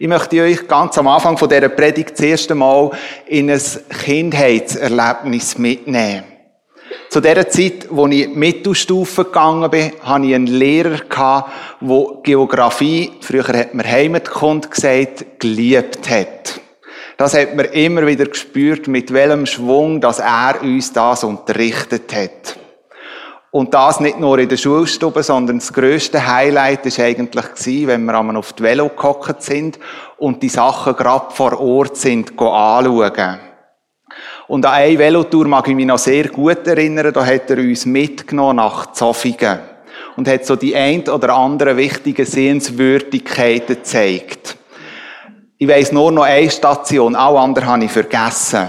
Ich möchte euch ganz am Anfang von dieser Predigt das erste Mal in ein Kindheitserlebnis mitnehmen. Zu der Zeit, wo ich Mittelstufe gegangen bin, hatte ich einen Lehrer, der Geografie, früher hat man Heimatkund gesagt, geliebt hat. Das hat man immer wieder gespürt, mit welchem Schwung, dass er uns das unterrichtet hat. Und das nicht nur in der Schulstube, sondern das grösste Highlight war eigentlich wenn wir einmal auf die Velo gehockt sind und die Sachen gerade vor Ort sind anschauen. Und an eine Velotour mag ich mich noch sehr gut erinnern, da hat er uns mitgenommen nach Zofingen. Und hat so die ein oder andere wichtige Sehenswürdigkeiten gezeigt. Ich weiss nur noch eine Station, alle anderen habe ich vergessen.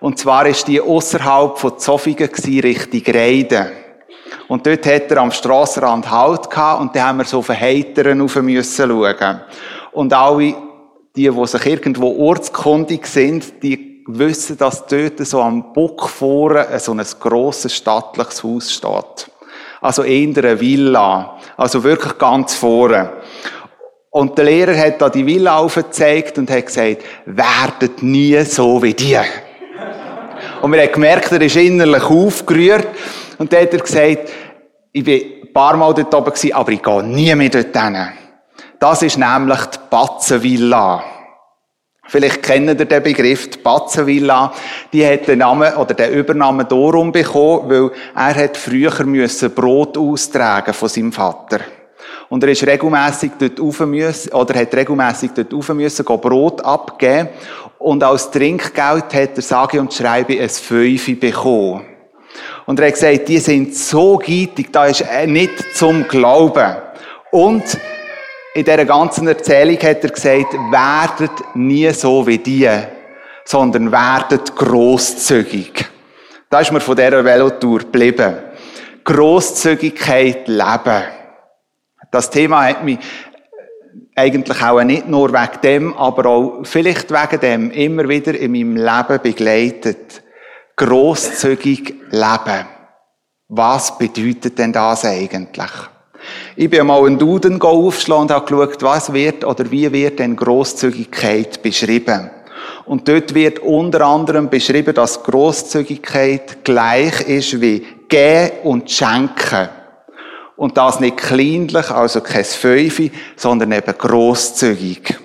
Und zwar ist die außerhalb von Zofingen Richtung Reiden. Und dort hat er am Strassenrand Halt gehabt und dann haben wir so auf den Heiteren rauf müssen schauen. Und alle, die, die sich irgendwo ortskundig sind, die wissen, dass dort so am Buck vorne so ein grosses stattliches Haus steht. Also in einer Villa. Also wirklich ganz vorne. Und der Lehrer hat da die Villa aufgezeigt und hat gesagt, werdet nie so wie die. Und wir haben gemerkt, er ist innerlich aufgerührt. Und dann hat er gesagt, ich bin ein paar Mal dort oben gewesen, aber ich gehe nie mehr dort hin. Das ist nämlich die Batzenvilla. Vielleicht kennen ihr den Begriff, die Batzenvilla. Die hat den Namen oder den Übernamen darum bekommen, weil er hat früher müssen Brot austragen von seinem Vater. Und er ist regelmässig dort rauf müssen, oder hat regelmässig dort rauf müssen, Brot abgeben. Und als Trinkgeld hat er, sage und schreibe, ein Fünfe bekommen. Und er hat gesagt, die sind so gietig, da ist nicht zum Glauben. Und in dieser ganzen Erzählung hat er gesagt, werdet nie so wie die, sondern werdet grosszügig. Da ist mir von dieser Velotour geblieben. Grosszügigkeit leben. Das Thema hat mich eigentlich auch nicht nur wegen dem, aber auch vielleicht wegen dem immer wieder in meinem Leben begleitet. Grosszügig leben. Was bedeutet denn das eigentlich? Ich bin einmal einen Duden aufgeschlagen und habe geschaut, was wird oder wie wird denn Grosszügigkeit beschrieben. Und dort wird unter anderem beschrieben, dass Grosszügigkeit gleich ist wie gehen und schenken. Und das nicht kleinlich, also kein Fünfe, sondern eben grosszügig.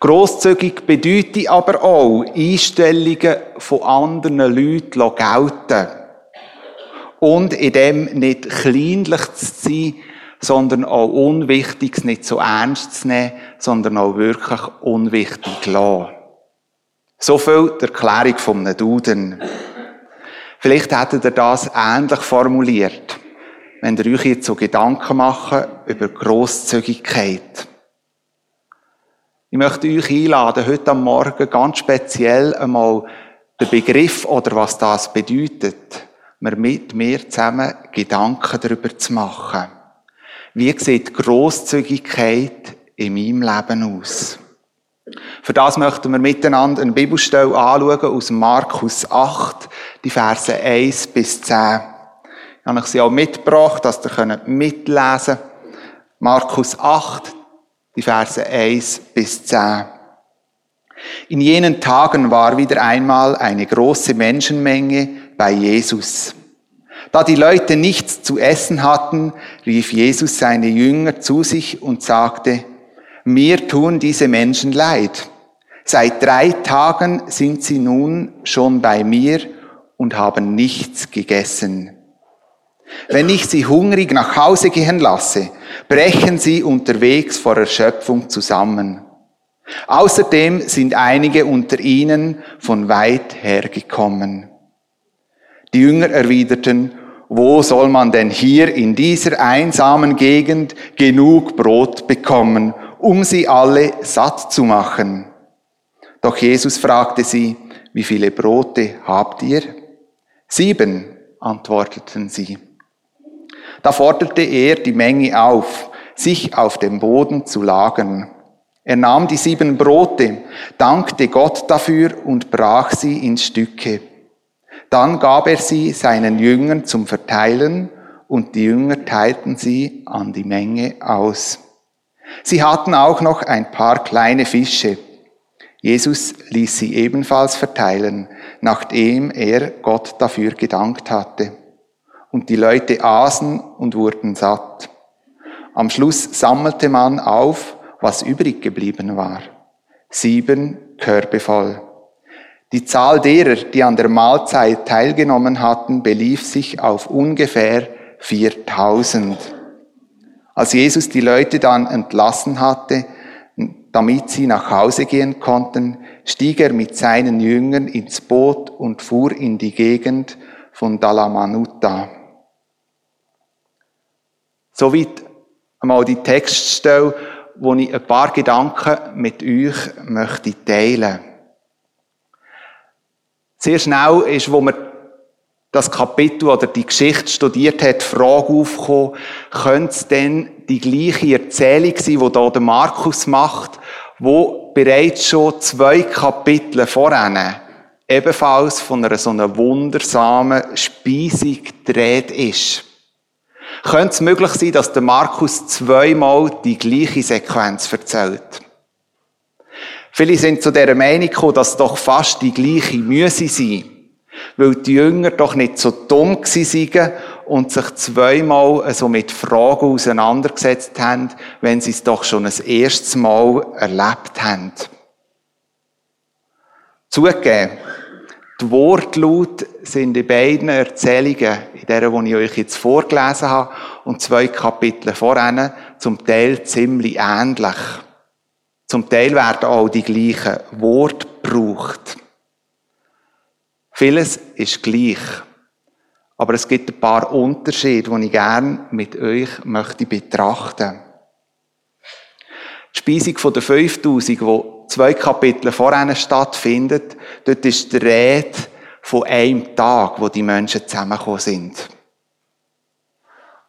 Grosszügig bedeutet aber auch, Einstellungen von anderen Leuten gelten. Und in dem nicht kleinlich zu sein, sondern auch Unwichtiges nicht so ernst zu nehmen, sondern auch wirklich unwichtig lassen. So viel die Erklärung vom Duden. Vielleicht hättet ihr das ähnlich formuliert, wenn ihr euch jetzt so Gedanken machen über Grosszügigkeit. Ich möchte euch einladen, heute am Morgen ganz speziell einmal den Begriff oder was das bedeutet, mir mit mir zusammen Gedanken darüber zu machen. Wie sieht Grosszügigkeit in meinem Leben aus? Für das möchten wir miteinander eine Bibelstelle anschauen aus Markus 8, die Verse 1 bis 10. Ich habe sie auch mitgebracht, dass ihr mitlesen könnt. Markus 8, die Verse 1 bis 10. In jenen Tagen war wieder einmal eine große Menschenmenge bei Jesus. Da die Leute nichts zu essen hatten, rief Jesus seine Jünger zu sich und sagte, mir tun diese Menschen leid. Seit drei Tagen sind sie nun schon bei mir und haben nichts gegessen. Wenn ich sie hungrig nach Hause gehen lasse, brechen sie unterwegs vor Erschöpfung zusammen. Außerdem sind einige unter ihnen von weit hergekommen. Die Jünger erwiderten, wo soll man denn hier in dieser einsamen Gegend genug Brot bekommen, um sie alle satt zu machen? Doch Jesus fragte sie, wie viele Brote habt ihr? Sieben, antworteten sie. Da forderte er die Menge auf, sich auf dem Boden zu lagern. Er nahm die sieben Brote, dankte Gott dafür und brach sie in Stücke. Dann gab er sie seinen Jüngern zum Verteilen und die Jünger teilten sie an die Menge aus. Sie hatten auch noch ein paar kleine Fische. Jesus ließ sie ebenfalls verteilen, nachdem er Gott dafür gedankt hatte. Und die Leute aßen und wurden satt. Am Schluss sammelte man auf, was übrig geblieben war. Sieben Körbe voll. Die Zahl derer, die an der Mahlzeit teilgenommen hatten, belief sich auf ungefähr 4000. Als Jesus die Leute dann entlassen hatte, damit sie nach Hause gehen konnten, stieg er mit seinen Jüngern ins Boot und fuhr in die Gegend von Dalamanuta. Soweit einmal die Textstelle, wo ich ein paar Gedanken mit euch möchte teilen. Sehr schnell ist, wo man das Kapitel oder die Geschichte studiert hat, die Frage aufgekommen, könnte es denn die gleiche Erzählung sein, die hier der Markus macht, wo bereits schon zwei Kapitel voran ebenfalls von einer so einer wundersamen Speisung dreht ist. Könnte es möglich sein, dass der Markus zweimal die gleiche Sequenz erzählt? Viele sind zu der Meinung gekommen, dass doch fast die gleiche Müsse sein, weil die Jünger doch nicht so dumm waren und sich zweimal so mit Fragen auseinandergesetzt haben, wenn sie es doch schon ein erstes Mal erlebt haben. Zugegeben, die Wortlaut sind in beiden Erzählungen, in der, die ich euch jetzt vorgelesen habe, und zwei Kapitel voran, zum Teil ziemlich ähnlich. Zum Teil werden auch die gleichen Worte gebraucht. Vieles ist gleich. Aber es gibt ein paar Unterschiede, die ich gerne mit euch möchte betrachten. Die Speisung der 5000, die zwei Kapitel vorher stattfindet, dort ist die Rede von einem Tag, wo die Menschen zusammengekommen sind.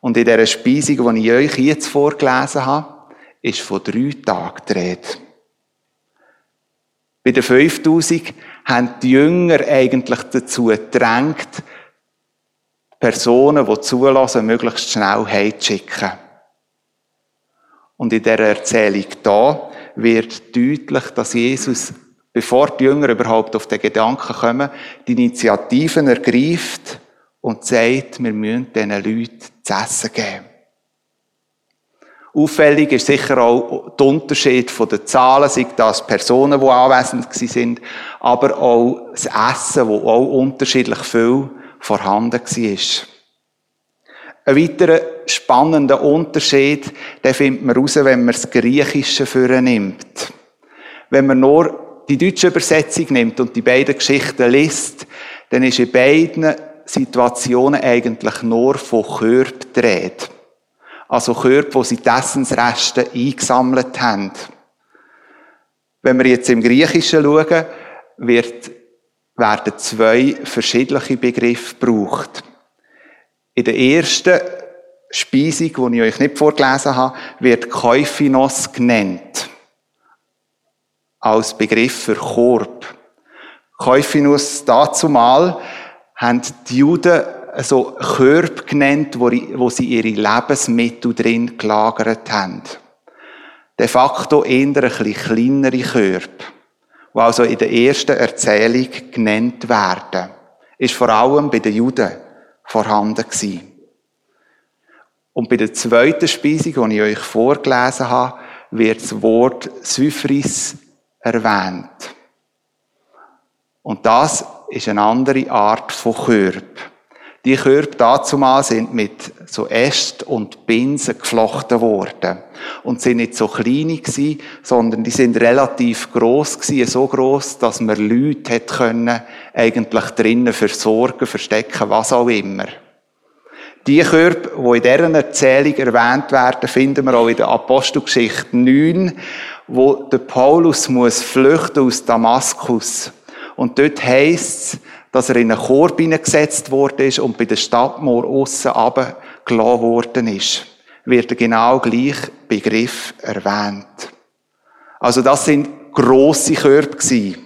Und in dieser Speisung, die ich euch jetzt vorgelesen habe, ist von drei Tagen die Rede. Bei den 5000 haben die Jünger eigentlich dazu gedrängt, Personen, die zulassen, möglichst schnell heimzuschicken. Und in dieser Erzählung da wird deutlich, dass Jesus, bevor die Jünger überhaupt auf den Gedanken kommen, die Initiativen ergreift und sagt, wir müssen diesen Leuten zu essen geben. Auffällig ist sicher auch der Unterschied von den Zahlen, sei das Personen, die anwesend sind, aber auch das Essen, wo auch unterschiedlich viel vorhanden war. Ein weiterer spannender Unterschied, den findet man heraus, wenn man das Griechische nimmt. Wenn man nur die deutsche Übersetzung nimmt und die beiden Geschichten liest, dann ist in beiden Situationen eigentlich nur von Körper dreht. Also Körper, wo sie die Essensreste eingesammelt haben. Wenn wir jetzt im Griechischen schauen, wird, werden zwei verschiedene Begriffe gebraucht. In der ersten Speisung, die ich euch nicht vorgelesen habe, wird Käufinos genannt. Als Begriff für Korb. Käufinus dazu mal haben die Juden so Körbe genannt, wo, wo sie ihre Lebensmittel drin gelagert haben. De facto eher ein bisschen kleinere Körbe, die also in der ersten Erzählung genannt werden. Ist vor allem bei den Juden vorhanden gewesen. Und bei der zweiten Speisung, die ich euch vorgelesen habe, wird das Wort Syphris erwähnt. Und das ist eine andere Art von Körb. Die Körbe dazumal sind mit so Äst und Binsen geflochten worden. Und sind nicht so kleine gewesen, sondern die sind relativ gross gewesen, so gross, dass man Leute hätte können, eigentlich drinnen versorgen, verstecken, was auch immer. Die Körbe, die in dieser Erzählung erwähnt werden, finden wir auch in der Apostelgeschichte 9, wo der Paulus muss flüchten aus Damaskus. Und dort heisst es, dass er in einen Korb hineingesetzt worden ist und bei der Stadtmauer aussen runtergelassen worden ist, wird der genau gleiche Begriff erwähnt. Also das sind grosse Körbe gewesen.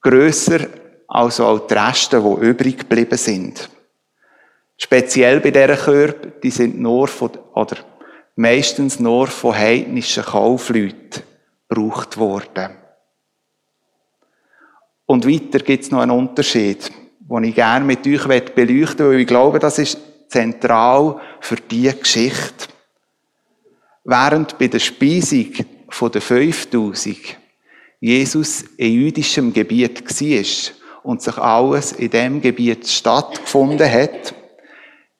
Grösser als auch die Reste, die übrig geblieben sind. Speziell bei dieser Körbe, die sind nur von, oder meistens nur von heidnischen Kaufleuten gebraucht worden. Und weiter gibt es noch einen Unterschied, den ich gerne mit euch beleuchten möchte, weil ich glaube, das ist zentral für diese Geschichte. Während bei der Speisung der 5000 Jesus in jüdischem Gebiet war und sich alles in dem Gebiet stattgefunden hat,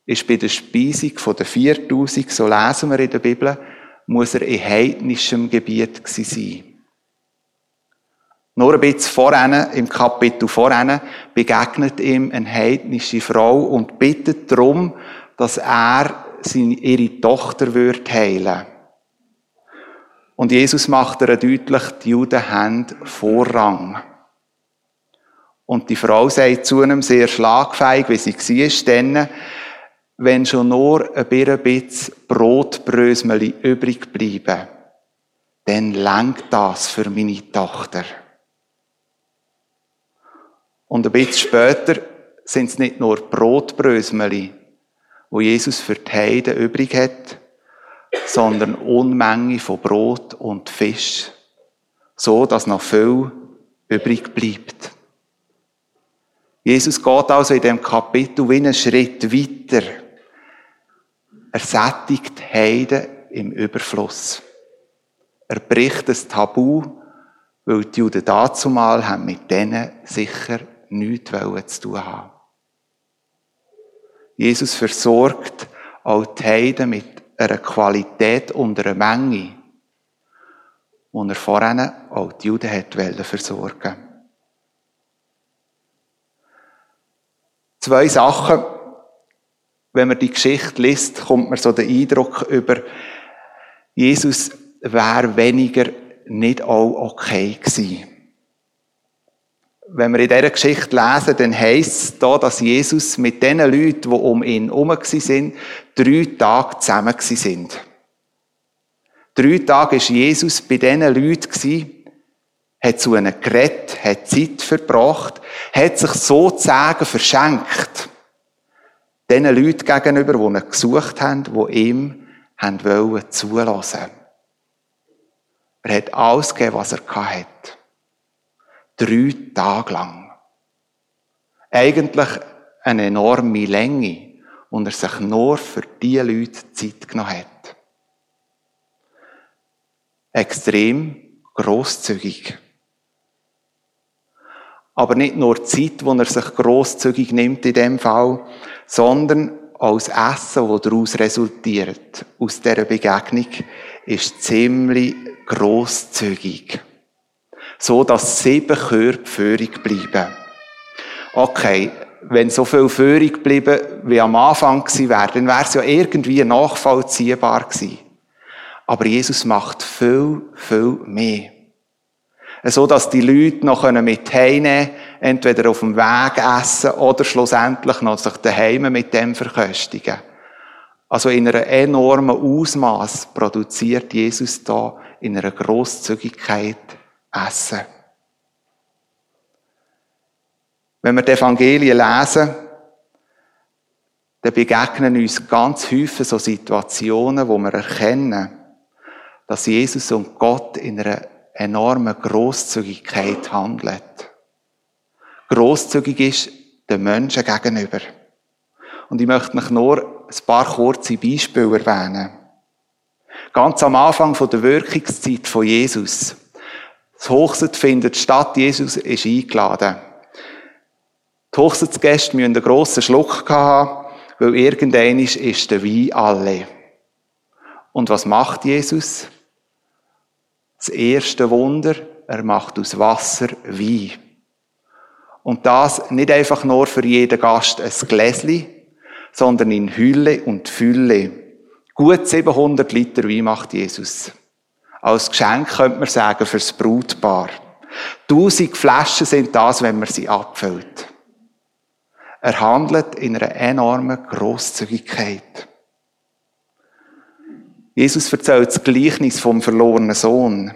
ist bei der Speisung der 4000, so lesen wir in der Bibel, muss er in heidnischem Gebiet sein. Nur ein bisschen voran, im Kapitel voran, begegnet ihm eine heidnische Frau und bittet darum, dass er ihre Tochter wird heilen Und Jesus macht ihr deutlich, die Juden haben Vorrang. Und die Frau sagt zu einem sehr schlagfähig, wie sie war, denn, wenn schon nur ein bisschen Brotbrösmeli übrig bleiben, dann lenkt das für meine Tochter. Und ein bisschen später sind es nicht nur Brotbrösmeli, wo Jesus für die Heiden übrig hat, sondern Unmenge von Brot und Fisch, so dass noch viel übrig bleibt. Jesus geht also in dem Kapitel wie einen Schritt weiter. Er sättigt Heiden im Überfluss. Er bricht das Tabu, weil die Juden dazumal haben mit denen sicher nichts zu tun haben. Jesus versorgt auch die Heiden mit einer Qualität und einer Menge, die er vorhin auch die Juden hat versorgen Zwei Sachen. Wenn man die Geschichte liest, kommt man so den Eindruck über, Jesus wäre weniger nicht auch okay gewesen wenn wir in dieser Geschichte lesen, dann heisst es da, dass Jesus mit den Leuten, die um ihn herum sind, drei Tage zusammen sind. Drei Tage war Jesus bei diesen Leuten, hat zu ihnen geredet, hat Zeit verbracht, hat sich sozusagen verschenkt. Den Leuten gegenüber, die ihn gesucht haben, die ihm haben wollen zulassen. Er hat alles gegeben, was er hatte. Drei Tage lang. Eigentlich eine enorme Länge, und er sich nur für diese Leute Zeit genommen hat. Extrem grosszügig. Aber nicht nur Zeit, wo er sich grosszügig nimmt in dem Fall, sondern als Essen, das daraus resultiert, aus dieser Begegnung, ist ziemlich grosszügig so dass sieben Körbe führig bleiben. Okay, wenn so viel führig bleiben wie am Anfang gewesen wäre, dann wäre es ja irgendwie nachvollziehbar gewesen. Aber Jesus macht viel, viel mehr. So dass die Leute noch mit heimnehmen entweder auf dem Weg essen oder schlussendlich noch sich daheim mit dem verköstigen. Also in einer enormen Ausmaß produziert Jesus da in einer Großzügigkeit essen. Wenn wir die Evangelien lesen, dann begegnen uns ganz häufig so Situationen, wo wir erkennen, dass Jesus und Gott in einer enormen Großzügigkeit handelt. Großzügig ist den Menschen gegenüber. Und ich möchte mich nur ein paar kurze Beispiele erwähnen. Ganz am Anfang der Wirkungszeit von Jesus das Hochzeit findet statt, Jesus ist eingeladen. Die Hochzeitsgäste müssen einen grossen Schluck haben, weil irgendein ist der Wein alle. Und was macht Jesus? Das erste Wunder, er macht aus Wasser Wein. Und das nicht einfach nur für jeden Gast ein Gläschen, sondern in Hülle und Fülle. Gut 700 Liter Wein macht Jesus. Als Geschenk könnte man sagen, fürs Brutpaar. Tausend Flaschen sind das, wenn man sie abfüllt. Er handelt in einer enormen Grosszügigkeit. Jesus erzählt das Gleichnis vom verlorenen Sohn.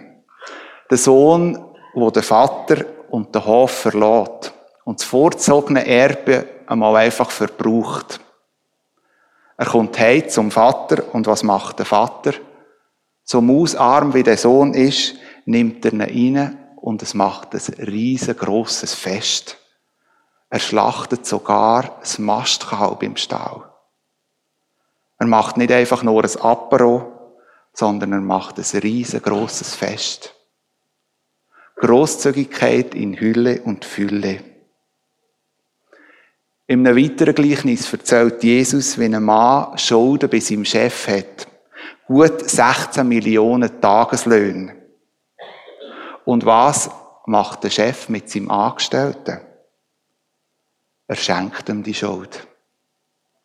Der Sohn, wo der Vater und den Hof verlässt und das vorzogene Erbe einmal einfach verbraucht. Er kommt heim zum Vater und was macht der Vater? So mausarm wie der Sohn ist, nimmt er ihn rein und es macht ein riesengroßes Fest. Er schlachtet sogar das Mastkalb im Stall. Er macht nicht einfach nur ein Apero, sondern er macht ein riesengroßes Fest. Großzügigkeit in Hülle und Fülle. Einem weiteren Gleichnis erzählt Jesus, wie ein Mann Schulden bei seinem Chef hat. Gut 16 Millionen Tageslöhne. Und was macht der Chef mit seinem Angestellten? Er schenkt ihm die Schuld.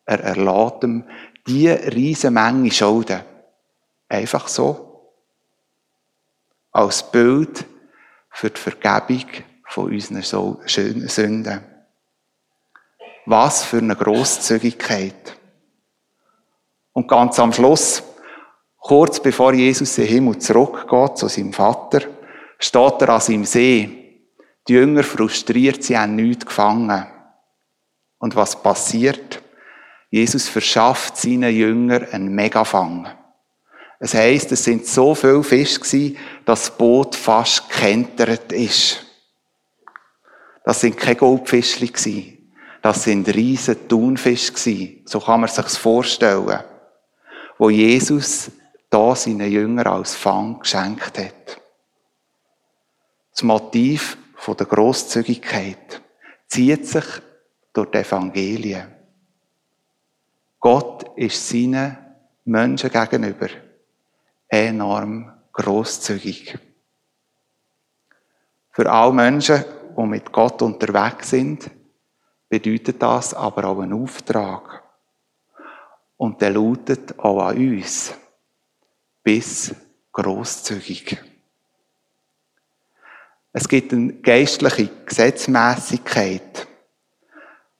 Er erlaubt ihm die riesige Menge Schulden. Einfach so. Als Bild für die Vergebung von unseren Sünden. Was für eine Großzügigkeit. Und ganz am Schluss, kurz bevor Jesus in den Himmel zurückgeht zu seinem Vater, steht er an seinem See. Die Jünger frustriert, sie haben nichts gefangen. Und was passiert? Jesus verschafft seinen Jüngern einen Megafang. Es heisst, es sind so viele Fische dass das Boot fast gekentert ist. Das sind keine Goldfischli. Das sind riesen Thunfische. So kann man sich's vorstellen. Wo Jesus da seinen Jüngern als Fang geschenkt hat. Das Motiv der Großzügigkeit zieht sich durch die Evangelien. Gott ist seinen Menschen gegenüber enorm großzügig. Für alle Menschen, die mit Gott unterwegs sind, bedeutet das aber auch einen Auftrag. Und der lautet auch an uns. Bis großzügig. Es gibt eine geistliche Gesetzmäßigkeit,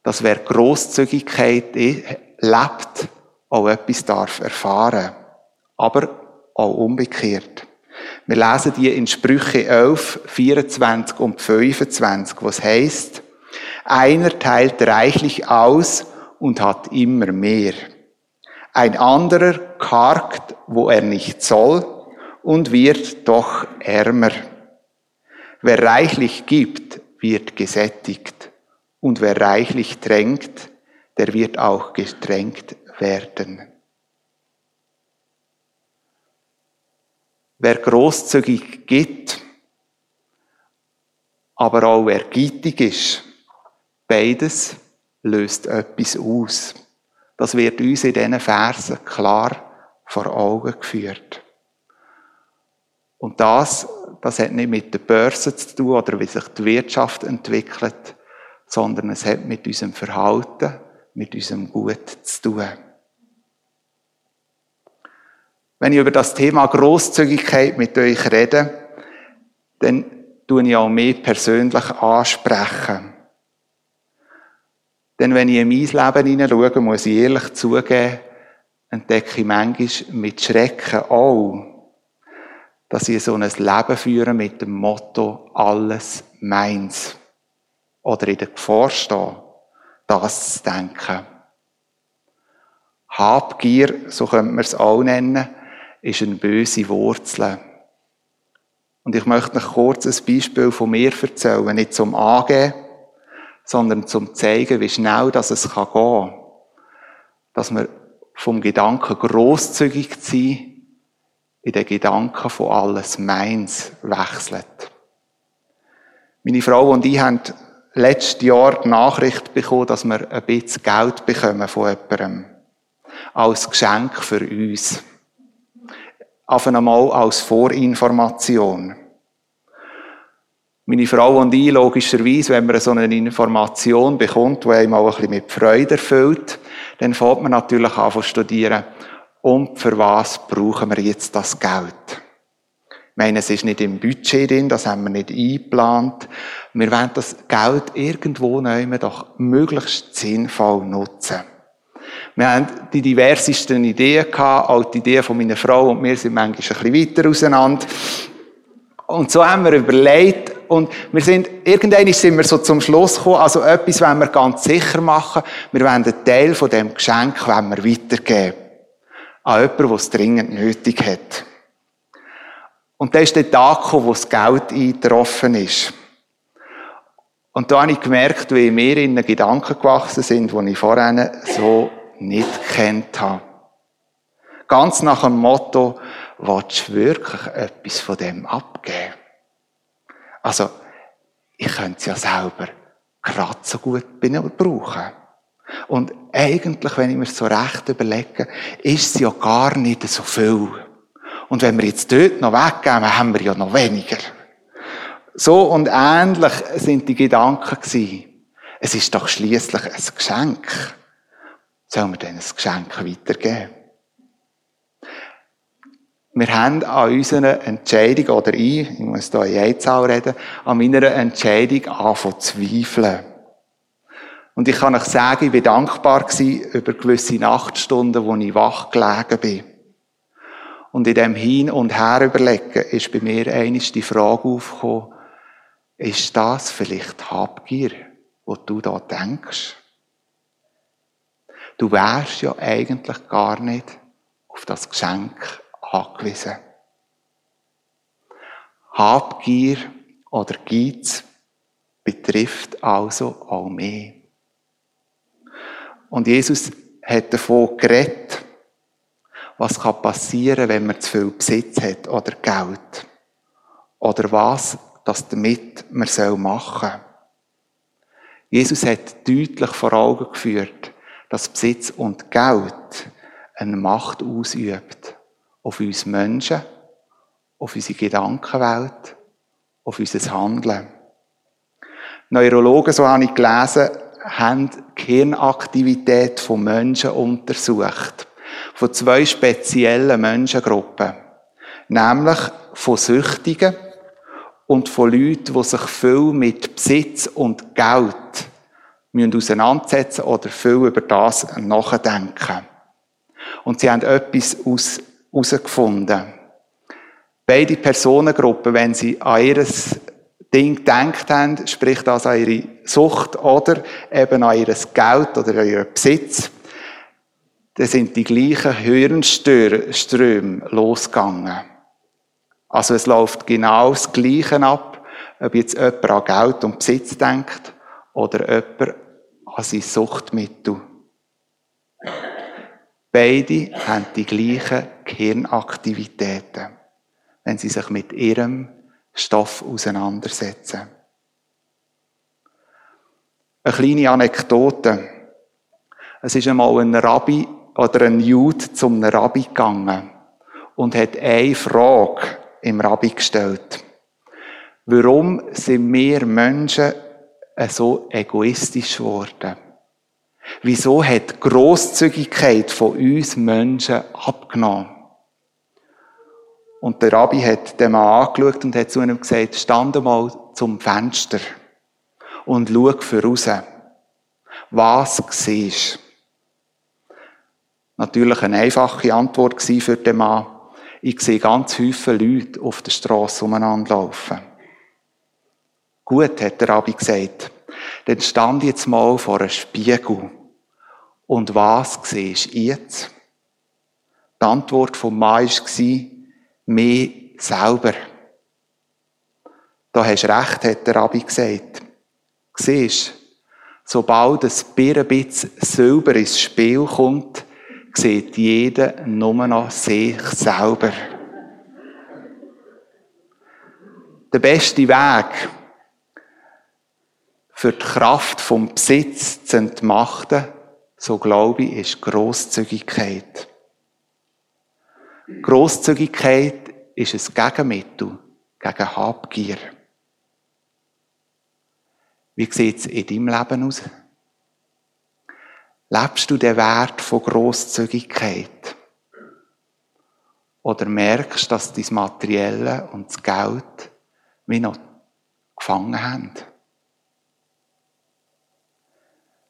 dass wer Großzügigkeit lebt, auch etwas darf erfahren. Aber auch umgekehrt. Wir lesen die in Sprüche 11, 24 und 25, was heißt: Einer teilt reichlich aus und hat immer mehr. Ein anderer kargt, wo er nicht soll und wird doch ärmer. Wer reichlich gibt, wird gesättigt. Und wer reichlich drängt, der wird auch getränkt werden. Wer großzügig gibt, aber auch wer gütig ist, beides löst etwas aus. Das wird uns in diesen Versen klar vor Augen geführt. Und das das hat nicht mit der Börse zu tun oder wie sich die Wirtschaft entwickelt, sondern es hat mit unserem Verhalten, mit unserem Gut zu tun. Wenn ich über das Thema Großzügigkeit mit euch rede, dann tue ich auch mich persönlich ansprechen. Denn wenn ich in mein Leben hineinschaue, muss ich ehrlich zugeben, entdecke ich manchmal mit Schrecken auch, dass ich so ein Leben führe mit dem Motto, alles meins. Oder in der Gefahr stehe, das zu denken. Habgier, so könnte man es auch nennen, ist eine böse Wurzel. Und ich möchte euch kurz ein Beispiel von mir erzählen, nicht zum Angeben, sondern zum zeigen, wie schnell das es gehen kann. Dass wir vom Gedanken großzügig zu sein, in den Gedanken von alles meins wechselt. Meine Frau und ich haben letztes Jahr die Nachricht bekommen, dass wir ein bisschen Geld bekommen von jemandem. Als Geschenk für uns. Auf einmal als Vorinformation. Meine Frau und ich, logischerweise, wenn man so eine Information bekommt, die einem auch ein bisschen mit Freude erfüllt, dann fängt man natürlich an zu studieren, und für was brauchen wir jetzt das Geld? Ich meine, es ist nicht im Budget drin, das haben wir nicht eingeplant. Wir wollen das Geld irgendwo nehmen, doch möglichst sinnvoll nutzen. Wir haben die diversesten Ideen gehabt, auch die Ideen von meiner Frau und mir sind manchmal ein bisschen weiter auseinander. Und so haben wir überlegt, Und wir sind, irgendwann sind wir so zum Schluss gekommen, also etwas wollen wir ganz sicher machen. Wir wollen einen Teil von dem Geschenk wollen wir weitergeben. An jemanden, der es dringend nötig hat. Und dann ist der Tag gekommen, wo das Geld eingetroffen ist. Und da habe ich gemerkt, wie mir in den Gedanken gewachsen sind, die ich vorher so nicht kennt habe. Ganz nach dem Motto, willst du wirklich etwas von dem abgeben? Also, ich könnte es ja selber gerade so gut brauchen. Und eigentlich, wenn ich mir so recht überlege, ist es ja gar nicht so viel. Und wenn wir jetzt dort noch weggeben, haben wir ja noch weniger. So und ähnlich sind die Gedanken gewesen. Es ist doch schließlich ein Geschenk. Sollen wir denn ein Geschenk weitergeben? Wir haben an unseren Entscheidungen, oder ich, ich muss hier in Einzahl reden, an meiner Entscheidung anfangen zu zweifeln. Und ich kann euch sagen, ich bin dankbar gewesen über gewisse Nachtstunden, wo ich wach gelegen bin. Und in dem Hin und Her überlegen ist bei mir eines die Frage aufgekommen, ist das vielleicht Habgier, wo du da denkst? Du wärst ja eigentlich gar nicht auf das Geschenk angewiesen. Habgier oder Geiz betrifft also auch mehr. Und Jesus hat davon geredet, was passieren kann wenn man zu viel Besitz hat oder Geld. Oder was das damit man machen soll. Jesus hat deutlich vor Augen geführt, dass Besitz und Geld eine Macht ausübt auf uns Menschen, auf unsere Gedankenwelt, auf unser Handeln. Neurologen, so habe ich gelesen, haben die Hirnaktivität von Menschen untersucht. Von zwei speziellen Menschengruppen. Nämlich von Süchtigen und von Leuten, die sich viel mit Besitz und Geld müssen auseinandersetzen oder viel über das nachdenken. Und sie haben etwas herausgefunden. Beide Personengruppen, wenn sie an ihr Ding gedacht haben, sprich das an ihre Sucht oder eben an ihr Geld oder an ihren Besitz, dann sind die gleichen Hirnströme losgegangen. Also es läuft genau das Gleiche ab, ob jetzt jemand an Geld und Besitz denkt oder jemand an sein Suchtmittel. Beide haben die gleichen Gehirnaktivitäten, wenn sie sich mit ihrem Stoff auseinandersetzen. Eine kleine Anekdote. Es ist einmal ein Rabbi oder ein Jude zum Rabbi gegangen und hat eine Frage im Rabbi gestellt. Warum sind wir Menschen so egoistisch geworden? Wieso hat die Grosszügigkeit von uns Menschen abgenommen? Und der Rabbi hat den Mann angeschaut und hat zu ihm gesagt, stand mal zum Fenster und schau für raus. Was siehst Natürlich eine einfache Antwort für den Mann. Ich sehe ganz viele Leute auf der Straße umeinander laufen. Gut, hat der Rabbi gesagt. Dann stand jetzt mal vor einem Spiegel. Und was siehst du jetzt? Die Antwort vom Mann war, mehr selber. Da hast du recht, hat der Rabbi gesagt. Siehst, sobald ein bisschen Silber ins Spiel kommt, sieht jeder nur noch sich selber. Der beste Weg für die Kraft vom Besitz zu entmachten, so glaube ich, ist Grosszügigkeit. Grosszügigkeit ist ein Gegenmittel gegen Habgier. Wie sieht es in deinem Leben aus? Lebst du den Wert von Grosszügigkeit? Oder merkst du, dass dein Materielle und das Geld wie noch gefangen haben?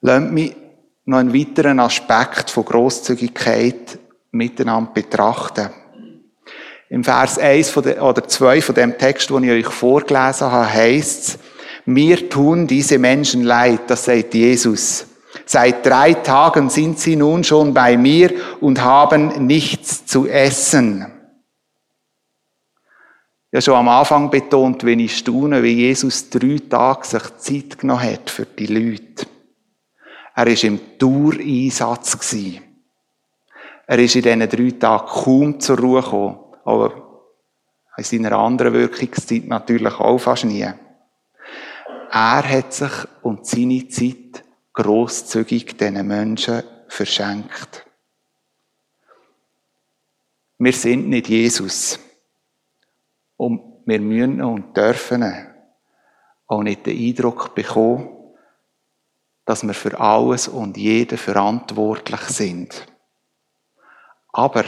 Lass mich noch einen weiteren Aspekt von Grosszügigkeit miteinander betrachten. Im Vers 1 von der, oder 2 von dem Text, den ich euch vorgelesen habe, heißt es, mir tun diese Menschen leid, das sagt Jesus. Seit drei Tagen sind sie nun schon bei mir und haben nichts zu essen. Habe schon am Anfang betont, wenn ich staune, wie Jesus drei Tage sich Zeit genommen hat für die Leute. Er war im Dauereinsatz. Er ist in diesen drei Tagen kaum zur Ruhe gekommen, aber in seiner anderen Wirkungszeit natürlich auch fast nie. Er hat sich und seine Zeit grosszügig diesen Menschen verschenkt. Wir sind nicht Jesus. Und wir müssen und dürfen auch nicht den Eindruck bekommen, dass wir für alles und jeden verantwortlich sind. Aber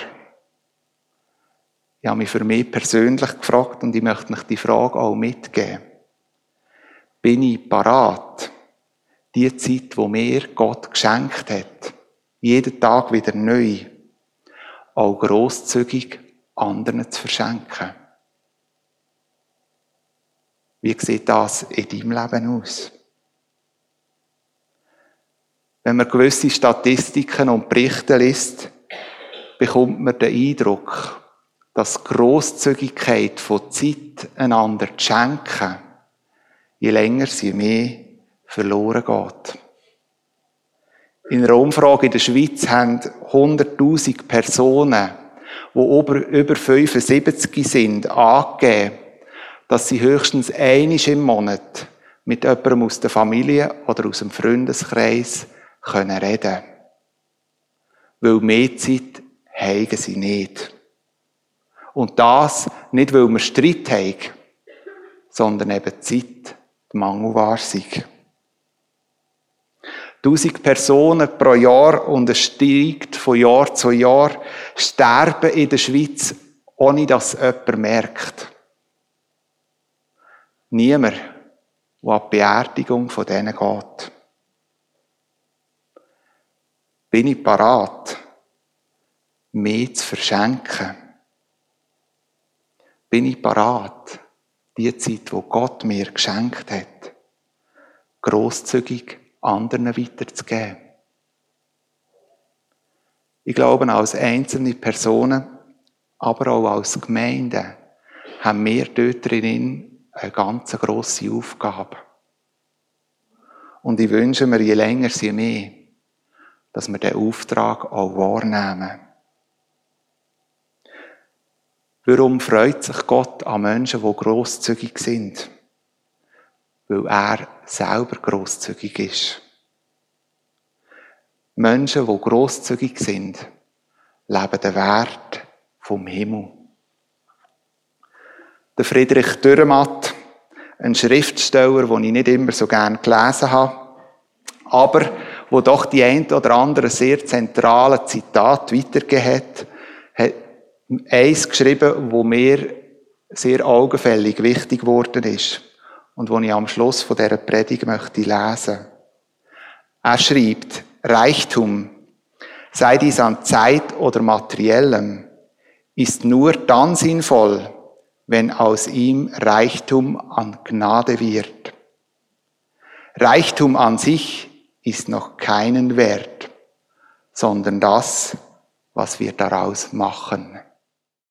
ich habe mich für mich persönlich gefragt und ich möchte euch die Frage auch mitgeben. Bin ich parat, die Zeit, wo mir Gott geschenkt hat, jeden Tag wieder neu, auch grosszügig anderen zu verschenken? Wie sieht das in deinem Leben aus? Wenn man gewisse Statistiken und Berichte liest, bekommt man den Eindruck, dass Grosszügigkeit von Zeit einander zu schenken, je länger sie mehr verloren geht. In einer Umfrage in der Schweiz haben 100.000 Personen, die über 75 sind, angegeben, dass sie höchstens einisch im Monat mit jemandem aus der Familie oder aus dem Freundeskreis können reden Weil mehr Zeit haben sie nicht. Und das nicht, weil wir Streit haben, sondern eben Zeit die Mangelware sind. Tausend Personen pro Jahr und es steigt von Jahr zu Jahr, sterben in der Schweiz, ohne dass jemand merkt. Niemand, der an die Beerdigung von denen geht. Bin ich parat, mehr zu verschenken? Bin ich parat, die Zeit, wo Gott mir geschenkt hat, großzügig anderen weiterzugeben? Ich glaube, als einzelne Personen, aber auch als Gemeinde, haben wir dort drinnen eine ganz grosse Aufgabe. Und ich wünsche mir, je länger, je mehr, dass wir den Auftrag auch wahrnehmen. Warum freut sich Gott an Menschen, die grosszügig sind? Weil er selber grosszügig ist. Menschen, die grosszügig sind, leben den Wert vom Himmel. Der Friedrich Dürrematt, ein Schriftsteller, den ich nicht immer so gern gelesen habe, aber wo doch die ein oder andere sehr zentrale Zitat weitergegeben hat, hat eins geschrieben, wo mir sehr augenfällig wichtig geworden ist und wo ich am Schluss von dieser Predigt möchte lesen. Er schreibt, Reichtum, sei dies an Zeit oder Materiellem, ist nur dann sinnvoll, wenn aus ihm Reichtum an Gnade wird. Reichtum an sich ist noch keinen Wert, sondern das, was wir daraus machen.